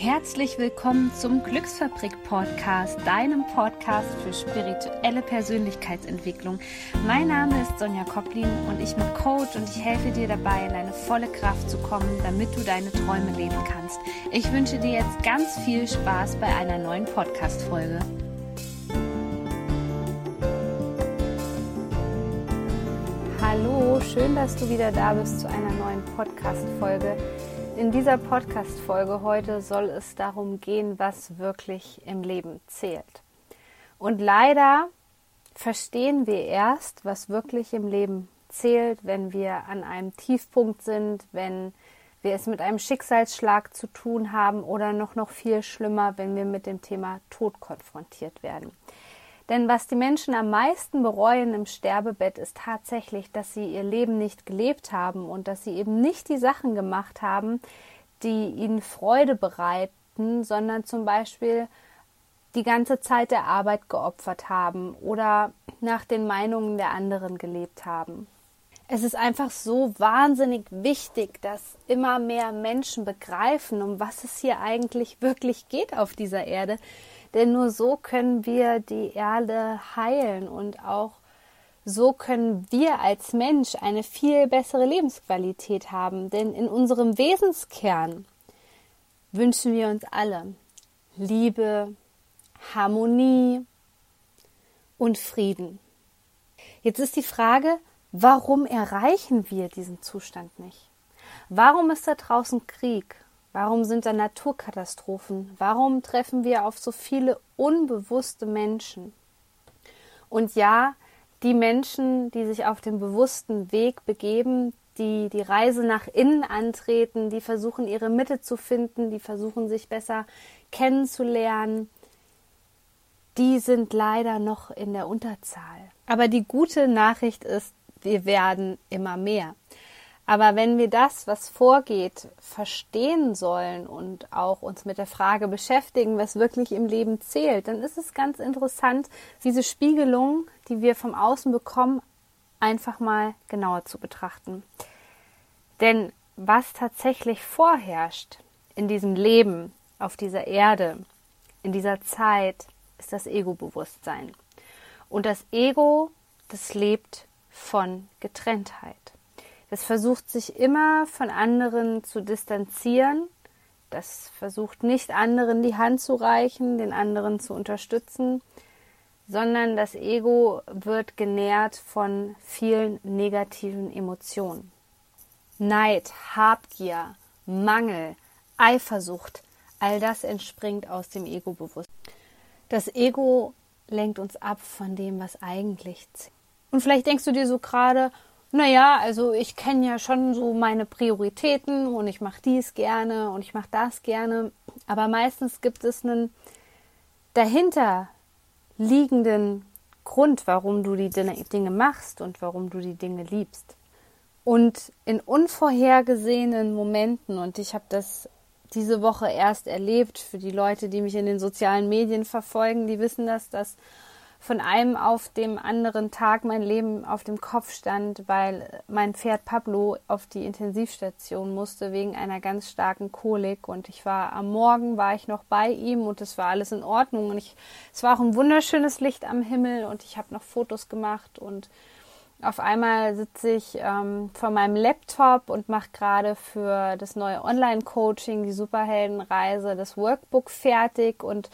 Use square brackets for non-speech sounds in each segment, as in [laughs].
Herzlich willkommen zum Glücksfabrik Podcast, deinem Podcast für spirituelle Persönlichkeitsentwicklung. Mein Name ist Sonja Koplin und ich bin Coach und ich helfe dir dabei, in deine volle Kraft zu kommen, damit du deine Träume leben kannst. Ich wünsche dir jetzt ganz viel Spaß bei einer neuen Podcast-Folge. Hallo, schön, dass du wieder da bist zu einer neuen Podcast-Folge. In dieser Podcast-Folge heute soll es darum gehen, was wirklich im Leben zählt. Und leider verstehen wir erst, was wirklich im Leben zählt, wenn wir an einem Tiefpunkt sind, wenn wir es mit einem Schicksalsschlag zu tun haben oder noch noch viel schlimmer, wenn wir mit dem Thema Tod konfrontiert werden. Denn was die Menschen am meisten bereuen im Sterbebett ist tatsächlich, dass sie ihr Leben nicht gelebt haben und dass sie eben nicht die Sachen gemacht haben, die ihnen Freude bereiten, sondern zum Beispiel die ganze Zeit der Arbeit geopfert haben oder nach den Meinungen der anderen gelebt haben. Es ist einfach so wahnsinnig wichtig, dass immer mehr Menschen begreifen, um was es hier eigentlich wirklich geht auf dieser Erde, denn nur so können wir die Erde heilen und auch so können wir als Mensch eine viel bessere Lebensqualität haben. Denn in unserem Wesenskern wünschen wir uns alle Liebe, Harmonie und Frieden. Jetzt ist die Frage, warum erreichen wir diesen Zustand nicht? Warum ist da draußen Krieg? Warum sind da Naturkatastrophen? Warum treffen wir auf so viele unbewusste Menschen? Und ja, die Menschen, die sich auf den bewussten Weg begeben, die die Reise nach innen antreten, die versuchen ihre Mitte zu finden, die versuchen sich besser kennenzulernen, die sind leider noch in der Unterzahl. Aber die gute Nachricht ist, wir werden immer mehr. Aber wenn wir das, was vorgeht, verstehen sollen und auch uns mit der Frage beschäftigen, was wirklich im Leben zählt, dann ist es ganz interessant, diese Spiegelung, die wir vom Außen bekommen, einfach mal genauer zu betrachten. Denn was tatsächlich vorherrscht in diesem Leben, auf dieser Erde, in dieser Zeit, ist das Ego-Bewusstsein. Und das Ego, das lebt von Getrenntheit. Das versucht sich immer von anderen zu distanzieren. Das versucht nicht anderen die Hand zu reichen, den anderen zu unterstützen, sondern das Ego wird genährt von vielen negativen Emotionen. Neid, Habgier, Mangel, Eifersucht, all das entspringt aus dem Ego-Bewusstsein. Das Ego lenkt uns ab von dem, was eigentlich zählt. Und vielleicht denkst du dir so gerade, naja, also ich kenne ja schon so meine Prioritäten und ich mache dies gerne und ich mache das gerne. Aber meistens gibt es einen dahinter liegenden Grund, warum du die Dinge machst und warum du die Dinge liebst. Und in unvorhergesehenen Momenten, und ich habe das diese Woche erst erlebt, für die Leute, die mich in den sozialen Medien verfolgen, die wissen das, dass von einem auf dem anderen Tag mein Leben auf dem Kopf stand, weil mein Pferd Pablo auf die Intensivstation musste wegen einer ganz starken Kolik. Und ich war am Morgen war ich noch bei ihm und es war alles in Ordnung. Und ich es war auch ein wunderschönes Licht am Himmel und ich habe noch Fotos gemacht. Und auf einmal sitze ich ähm, vor meinem Laptop und mache gerade für das neue Online-Coaching, die Superheldenreise, das Workbook fertig. Und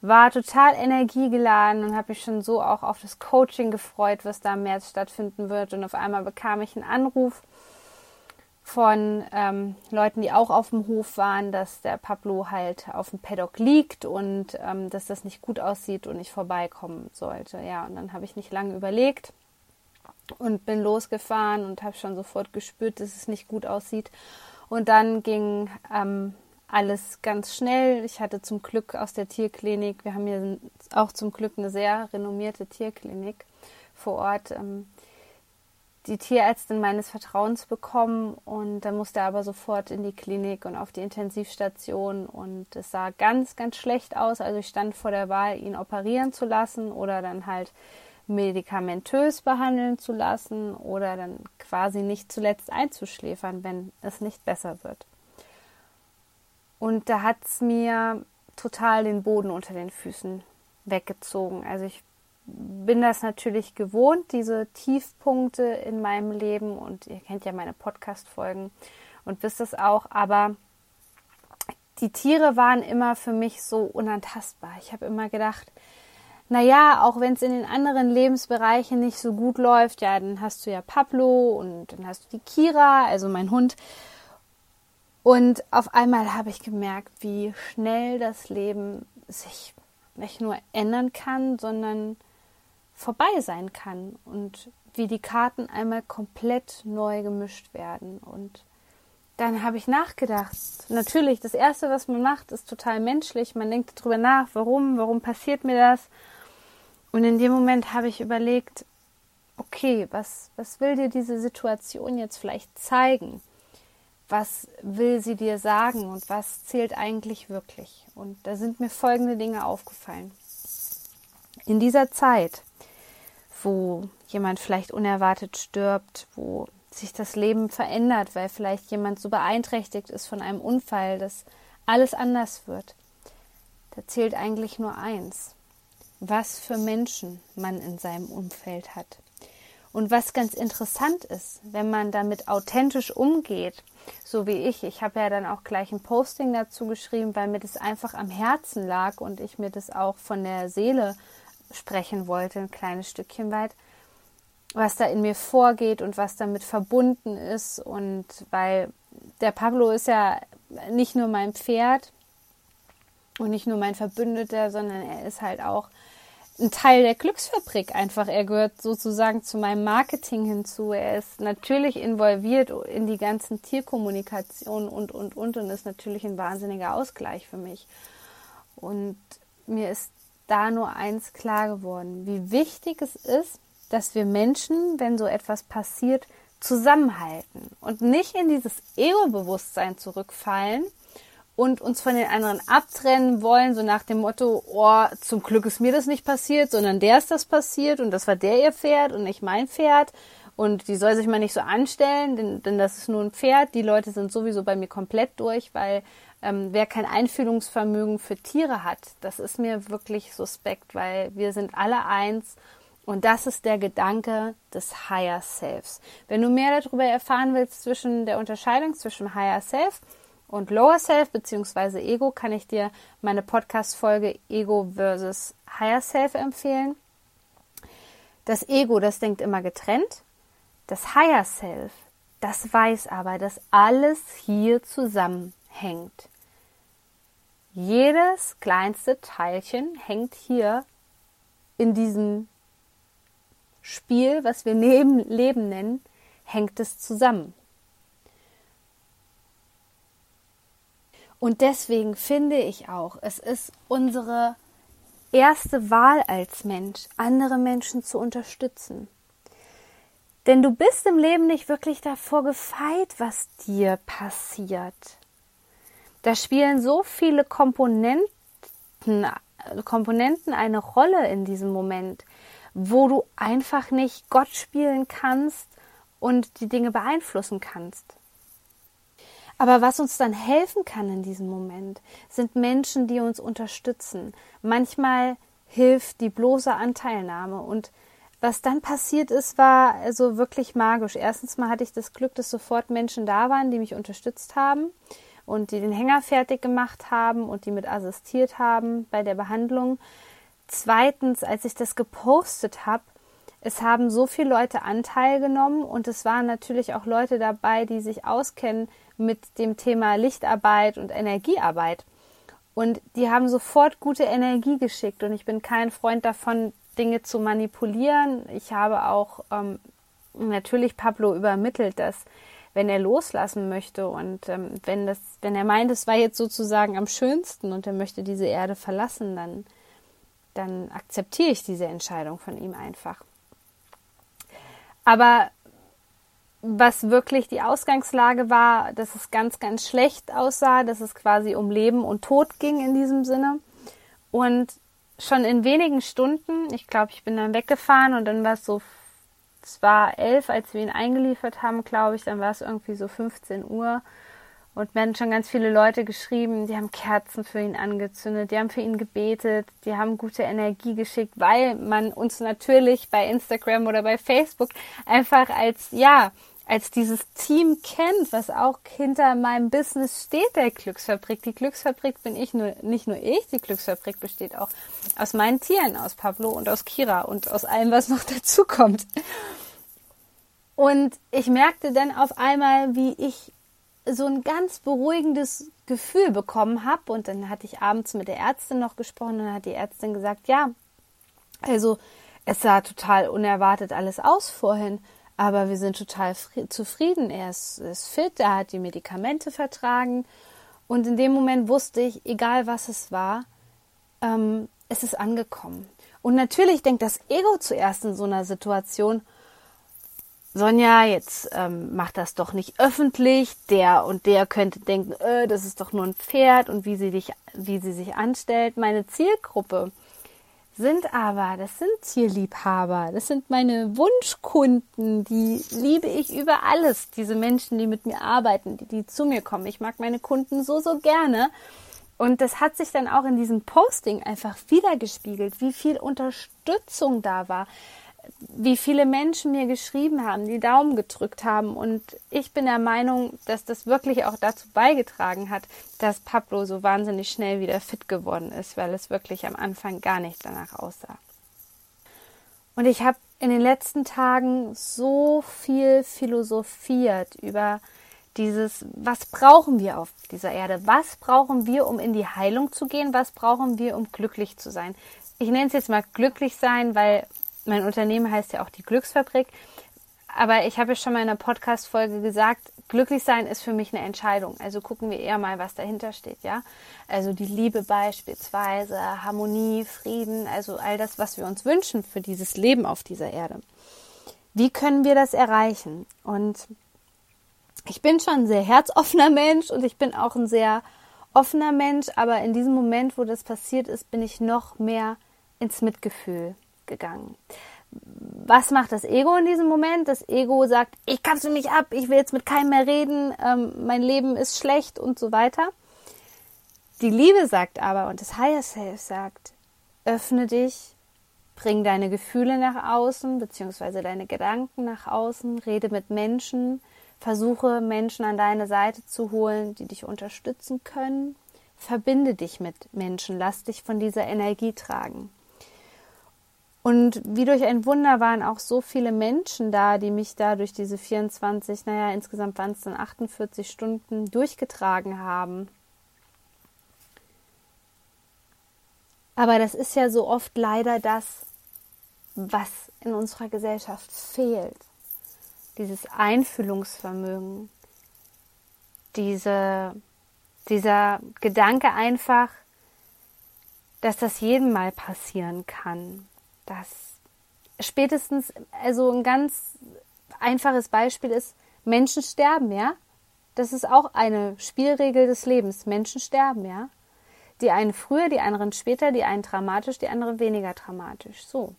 war total energiegeladen und habe mich schon so auch auf das Coaching gefreut, was da im März stattfinden wird. Und auf einmal bekam ich einen Anruf von ähm, Leuten, die auch auf dem Hof waren, dass der Pablo halt auf dem Paddock liegt und ähm, dass das nicht gut aussieht und ich vorbeikommen sollte. Ja, und dann habe ich nicht lange überlegt und bin losgefahren und habe schon sofort gespürt, dass es nicht gut aussieht. Und dann ging ähm, alles ganz schnell. Ich hatte zum Glück aus der Tierklinik, wir haben hier auch zum Glück eine sehr renommierte Tierklinik vor Ort, ähm, die Tierärztin meines Vertrauens bekommen und dann musste er aber sofort in die Klinik und auf die Intensivstation und es sah ganz, ganz schlecht aus. Also ich stand vor der Wahl, ihn operieren zu lassen oder dann halt medikamentös behandeln zu lassen oder dann quasi nicht zuletzt einzuschläfern, wenn es nicht besser wird. Und da hat es mir total den Boden unter den Füßen weggezogen. Also ich bin das natürlich gewohnt, diese Tiefpunkte in meinem Leben und ihr kennt ja meine Podcast-Folgen und wisst es auch, aber die Tiere waren immer für mich so unantastbar. Ich habe immer gedacht, naja, auch wenn es in den anderen Lebensbereichen nicht so gut läuft, ja, dann hast du ja Pablo und dann hast du die Kira, also mein Hund. Und auf einmal habe ich gemerkt, wie schnell das Leben sich nicht nur ändern kann, sondern vorbei sein kann und wie die Karten einmal komplett neu gemischt werden. Und dann habe ich nachgedacht. Natürlich, das Erste, was man macht, ist total menschlich. Man denkt darüber nach, warum, warum passiert mir das? Und in dem Moment habe ich überlegt, okay, was, was will dir diese Situation jetzt vielleicht zeigen? Was will sie dir sagen und was zählt eigentlich wirklich? Und da sind mir folgende Dinge aufgefallen. In dieser Zeit wo jemand vielleicht unerwartet stirbt, wo sich das Leben verändert, weil vielleicht jemand so beeinträchtigt ist von einem Unfall, dass alles anders wird. Da zählt eigentlich nur eins, was für Menschen man in seinem Umfeld hat. Und was ganz interessant ist, wenn man damit authentisch umgeht, so wie ich, ich habe ja dann auch gleich ein Posting dazu geschrieben, weil mir das einfach am Herzen lag und ich mir das auch von der Seele sprechen wollte, ein kleines Stückchen weit, was da in mir vorgeht und was damit verbunden ist. Und weil der Pablo ist ja nicht nur mein Pferd und nicht nur mein Verbündeter, sondern er ist halt auch ein Teil der Glücksfabrik einfach. Er gehört sozusagen zu meinem Marketing hinzu. Er ist natürlich involviert in die ganzen Tierkommunikationen und, und, und und ist natürlich ein wahnsinniger Ausgleich für mich. Und mir ist da nur eins klar geworden, wie wichtig es ist, dass wir Menschen, wenn so etwas passiert, zusammenhalten und nicht in dieses Ego-Bewusstsein zurückfallen und uns von den anderen abtrennen wollen, so nach dem Motto, oh, zum Glück ist mir das nicht passiert, sondern der ist das passiert und das war der ihr Pferd und nicht mein Pferd und die soll sich mal nicht so anstellen, denn, denn das ist nur ein Pferd. Die Leute sind sowieso bei mir komplett durch, weil ähm, wer kein Einfühlungsvermögen für Tiere hat, das ist mir wirklich suspekt, weil wir sind alle eins und das ist der Gedanke des Higher Selves. Wenn du mehr darüber erfahren willst zwischen der Unterscheidung zwischen Higher Self und Lower Self bzw. Ego, kann ich dir meine Podcast-Folge Ego versus Higher Self empfehlen. Das Ego, das denkt immer getrennt. Das Higher Self, das weiß aber, dass alles hier zusammen hängt. Jedes kleinste Teilchen hängt hier in diesem Spiel, was wir Leben nennen, hängt es zusammen. Und deswegen finde ich auch, es ist unsere erste Wahl als Mensch, andere Menschen zu unterstützen. Denn du bist im Leben nicht wirklich davor gefeit, was dir passiert. Da spielen so viele Komponenten, Komponenten eine Rolle in diesem Moment, wo du einfach nicht Gott spielen kannst und die Dinge beeinflussen kannst. Aber was uns dann helfen kann in diesem Moment, sind Menschen, die uns unterstützen. Manchmal hilft die bloße Anteilnahme und was dann passiert ist, war also wirklich magisch. Erstens mal hatte ich das Glück, dass sofort Menschen da waren, die mich unterstützt haben und die den Hänger fertig gemacht haben und die mit assistiert haben bei der Behandlung. Zweitens, als ich das gepostet habe, es haben so viele Leute Anteil genommen und es waren natürlich auch Leute dabei, die sich auskennen mit dem Thema Lichtarbeit und Energiearbeit. Und die haben sofort gute Energie geschickt und ich bin kein Freund davon, Dinge zu manipulieren. Ich habe auch ähm, natürlich Pablo übermittelt, dass wenn er loslassen möchte und ähm, wenn das, wenn er meint, es war jetzt sozusagen am schönsten und er möchte diese Erde verlassen, dann, dann akzeptiere ich diese Entscheidung von ihm einfach. Aber was wirklich die Ausgangslage war, dass es ganz, ganz schlecht aussah, dass es quasi um Leben und Tod ging in diesem Sinne. Und schon in wenigen Stunden, ich glaube, ich bin dann weggefahren und dann war es so es war elf, als wir ihn eingeliefert haben, glaube ich. Dann war es irgendwie so 15 Uhr. Und mir haben schon ganz viele Leute geschrieben, die haben Kerzen für ihn angezündet, die haben für ihn gebetet, die haben gute Energie geschickt, weil man uns natürlich bei Instagram oder bei Facebook einfach als, ja, als dieses Team kennt, was auch hinter meinem Business steht, der Glücksfabrik. Die Glücksfabrik bin ich nur, nicht nur ich, die Glücksfabrik besteht auch aus meinen Tieren, aus Pablo und aus Kira und aus allem, was noch [laughs] dazu kommt. Und ich merkte dann auf einmal, wie ich so ein ganz beruhigendes Gefühl bekommen habe. Und dann hatte ich abends mit der Ärztin noch gesprochen und dann hat die Ärztin gesagt, ja, also es sah total unerwartet alles aus vorhin, aber wir sind total zufrieden. Er ist, ist fit, er hat die Medikamente vertragen. Und in dem Moment wusste ich, egal was es war, ähm, es ist angekommen. Und natürlich denkt das Ego zuerst in so einer Situation, Sonja, jetzt ähm, mach das doch nicht öffentlich. Der und der könnte denken, äh, das ist doch nur ein Pferd und wie sie dich, wie sie sich anstellt. Meine Zielgruppe sind aber, das sind Tierliebhaber, das sind meine Wunschkunden, die liebe ich über alles. Diese Menschen, die mit mir arbeiten, die, die zu mir kommen. Ich mag meine Kunden so, so gerne. Und das hat sich dann auch in diesem Posting einfach wiedergespiegelt, wie viel Unterstützung da war, wie viele Menschen mir geschrieben haben, die Daumen gedrückt haben. Und ich bin der Meinung, dass das wirklich auch dazu beigetragen hat, dass Pablo so wahnsinnig schnell wieder fit geworden ist, weil es wirklich am Anfang gar nicht danach aussah. Und ich habe in den letzten Tagen so viel philosophiert über dieses, was brauchen wir auf dieser Erde? Was brauchen wir, um in die Heilung zu gehen? Was brauchen wir, um glücklich zu sein? Ich nenne es jetzt mal glücklich sein, weil mein Unternehmen heißt ja auch die Glücksfabrik. Aber ich habe ja schon mal in einer Podcast-Folge gesagt, glücklich sein ist für mich eine Entscheidung. Also gucken wir eher mal, was dahinter steht, ja. Also die Liebe beispielsweise, Harmonie, Frieden, also all das, was wir uns wünschen für dieses Leben auf dieser Erde. Wie können wir das erreichen? Und ich bin schon ein sehr herzoffener Mensch und ich bin auch ein sehr offener Mensch, aber in diesem Moment, wo das passiert ist, bin ich noch mehr ins Mitgefühl gegangen. Was macht das Ego in diesem Moment? Das Ego sagt, ich kapsel mich ab, ich will jetzt mit keinem mehr reden, ähm, mein Leben ist schlecht und so weiter. Die Liebe sagt aber, und das Higher Self sagt, öffne dich, bring deine Gefühle nach außen, beziehungsweise deine Gedanken nach außen, rede mit Menschen, versuche Menschen an deine Seite zu holen, die dich unterstützen können. Verbinde dich mit Menschen, lass dich von dieser Energie tragen. Und wie durch ein Wunder waren auch so viele Menschen da, die mich da durch diese 24, naja, insgesamt waren es dann 48 Stunden durchgetragen haben. Aber das ist ja so oft leider das, was in unserer Gesellschaft fehlt. Dieses Einfühlungsvermögen, diese, dieser Gedanke einfach, dass das jedem mal passieren kann dass spätestens, also ein ganz einfaches Beispiel ist, Menschen sterben, ja. Das ist auch eine Spielregel des Lebens. Menschen sterben, ja. Die einen früher, die anderen später, die einen dramatisch, die anderen weniger dramatisch. So.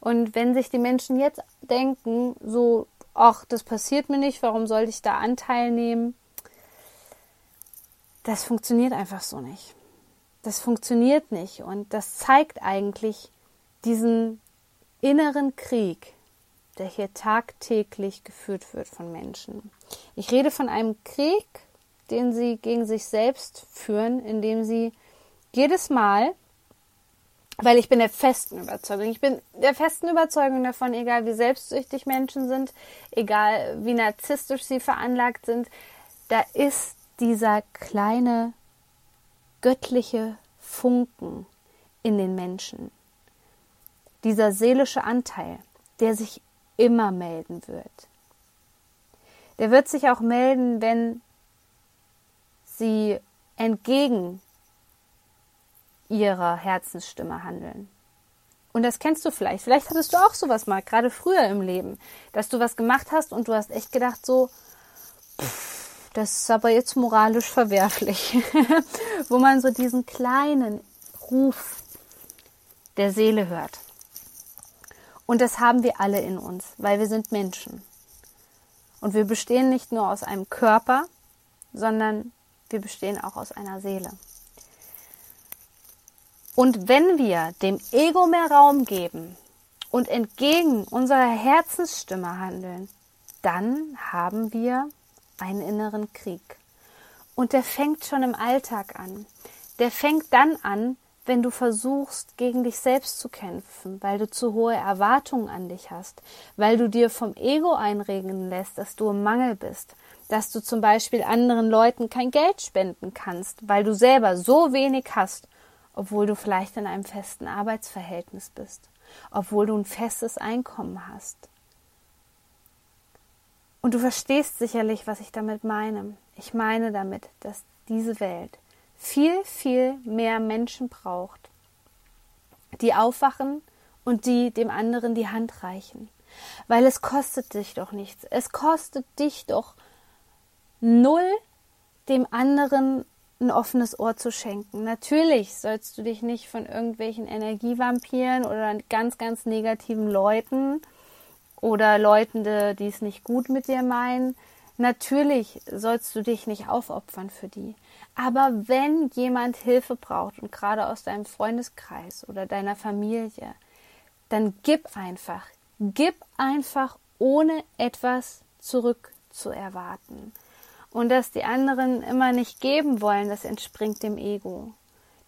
Und wenn sich die Menschen jetzt denken, so, ach, das passiert mir nicht, warum sollte ich da Anteil nehmen? Das funktioniert einfach so nicht. Das funktioniert nicht. Und das zeigt eigentlich, diesen inneren Krieg, der hier tagtäglich geführt wird von Menschen. Ich rede von einem Krieg, den sie gegen sich selbst führen, indem sie jedes Mal, weil ich bin der festen Überzeugung, ich bin der festen Überzeugung davon, egal wie selbstsüchtig Menschen sind, egal wie narzisstisch sie veranlagt sind, da ist dieser kleine göttliche Funken in den Menschen dieser seelische Anteil, der sich immer melden wird. Der wird sich auch melden, wenn sie entgegen ihrer Herzensstimme handeln. Und das kennst du vielleicht. Vielleicht hattest du auch sowas mal, gerade früher im Leben, dass du was gemacht hast und du hast echt gedacht, so, pff, das ist aber jetzt moralisch verwerflich. [laughs] Wo man so diesen kleinen Ruf der Seele hört. Und das haben wir alle in uns, weil wir sind Menschen. Und wir bestehen nicht nur aus einem Körper, sondern wir bestehen auch aus einer Seele. Und wenn wir dem Ego mehr Raum geben und entgegen unserer Herzensstimme handeln, dann haben wir einen inneren Krieg. Und der fängt schon im Alltag an. Der fängt dann an, wenn du versuchst, gegen dich selbst zu kämpfen, weil du zu hohe Erwartungen an dich hast, weil du dir vom Ego einregen lässt, dass du im Mangel bist, dass du zum Beispiel anderen Leuten kein Geld spenden kannst, weil du selber so wenig hast, obwohl du vielleicht in einem festen Arbeitsverhältnis bist, obwohl du ein festes Einkommen hast. Und du verstehst sicherlich, was ich damit meine. Ich meine damit, dass diese Welt viel, viel mehr Menschen braucht, die aufwachen und die dem anderen die Hand reichen. Weil es kostet dich doch nichts. Es kostet dich doch null, dem anderen ein offenes Ohr zu schenken. Natürlich sollst du dich nicht von irgendwelchen Energievampiren oder ganz, ganz negativen Leuten oder Leuten, die es nicht gut mit dir meinen, natürlich sollst du dich nicht aufopfern für die. Aber wenn jemand Hilfe braucht und gerade aus deinem Freundeskreis oder deiner Familie, dann gib einfach. Gib einfach, ohne etwas zurückzuerwarten. Und dass die anderen immer nicht geben wollen, das entspringt dem Ego.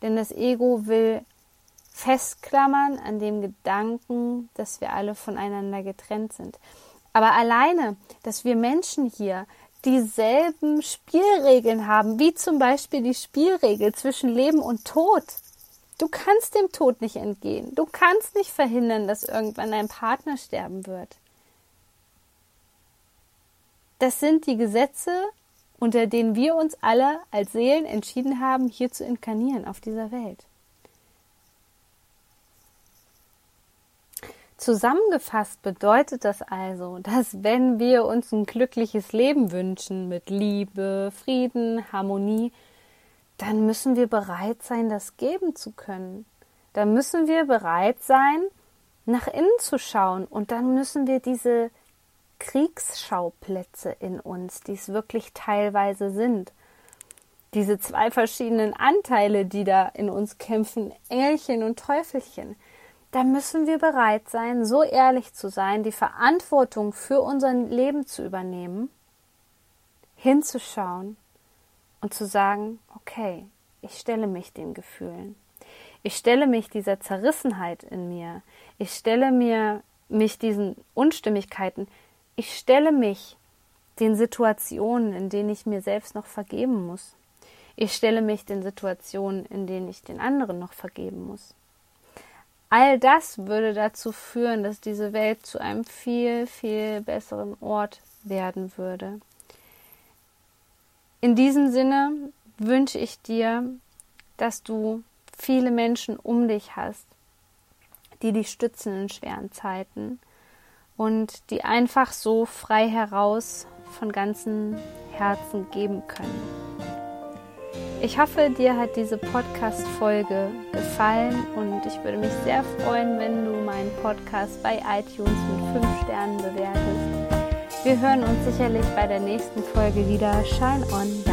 Denn das Ego will festklammern an dem Gedanken, dass wir alle voneinander getrennt sind. Aber alleine, dass wir Menschen hier dieselben Spielregeln haben, wie zum Beispiel die Spielregel zwischen Leben und Tod. Du kannst dem Tod nicht entgehen. Du kannst nicht verhindern, dass irgendwann dein Partner sterben wird. Das sind die Gesetze, unter denen wir uns alle als Seelen entschieden haben, hier zu inkarnieren auf dieser Welt. Zusammengefasst bedeutet das also, dass wenn wir uns ein glückliches Leben wünschen mit Liebe, Frieden, Harmonie, dann müssen wir bereit sein, das geben zu können. Dann müssen wir bereit sein, nach innen zu schauen und dann müssen wir diese Kriegsschauplätze in uns, die es wirklich teilweise sind, diese zwei verschiedenen Anteile, die da in uns kämpfen, Engelchen und Teufelchen, da müssen wir bereit sein, so ehrlich zu sein, die Verantwortung für unser Leben zu übernehmen, hinzuschauen und zu sagen, okay, ich stelle mich den Gefühlen. Ich stelle mich dieser Zerrissenheit in mir. Ich stelle mir mich diesen Unstimmigkeiten. Ich stelle mich den Situationen, in denen ich mir selbst noch vergeben muss. Ich stelle mich den Situationen, in denen ich den anderen noch vergeben muss. All das würde dazu führen, dass diese Welt zu einem viel, viel besseren Ort werden würde. In diesem Sinne wünsche ich dir, dass du viele Menschen um dich hast, die dich stützen in schweren Zeiten und die einfach so frei heraus von ganzem Herzen geben können. Ich hoffe, dir hat diese Podcast-Folge gefallen und ich würde mich sehr freuen, wenn du meinen Podcast bei iTunes mit 5 Sternen bewertest. Wir hören uns sicherlich bei der nächsten Folge wieder. Shine on,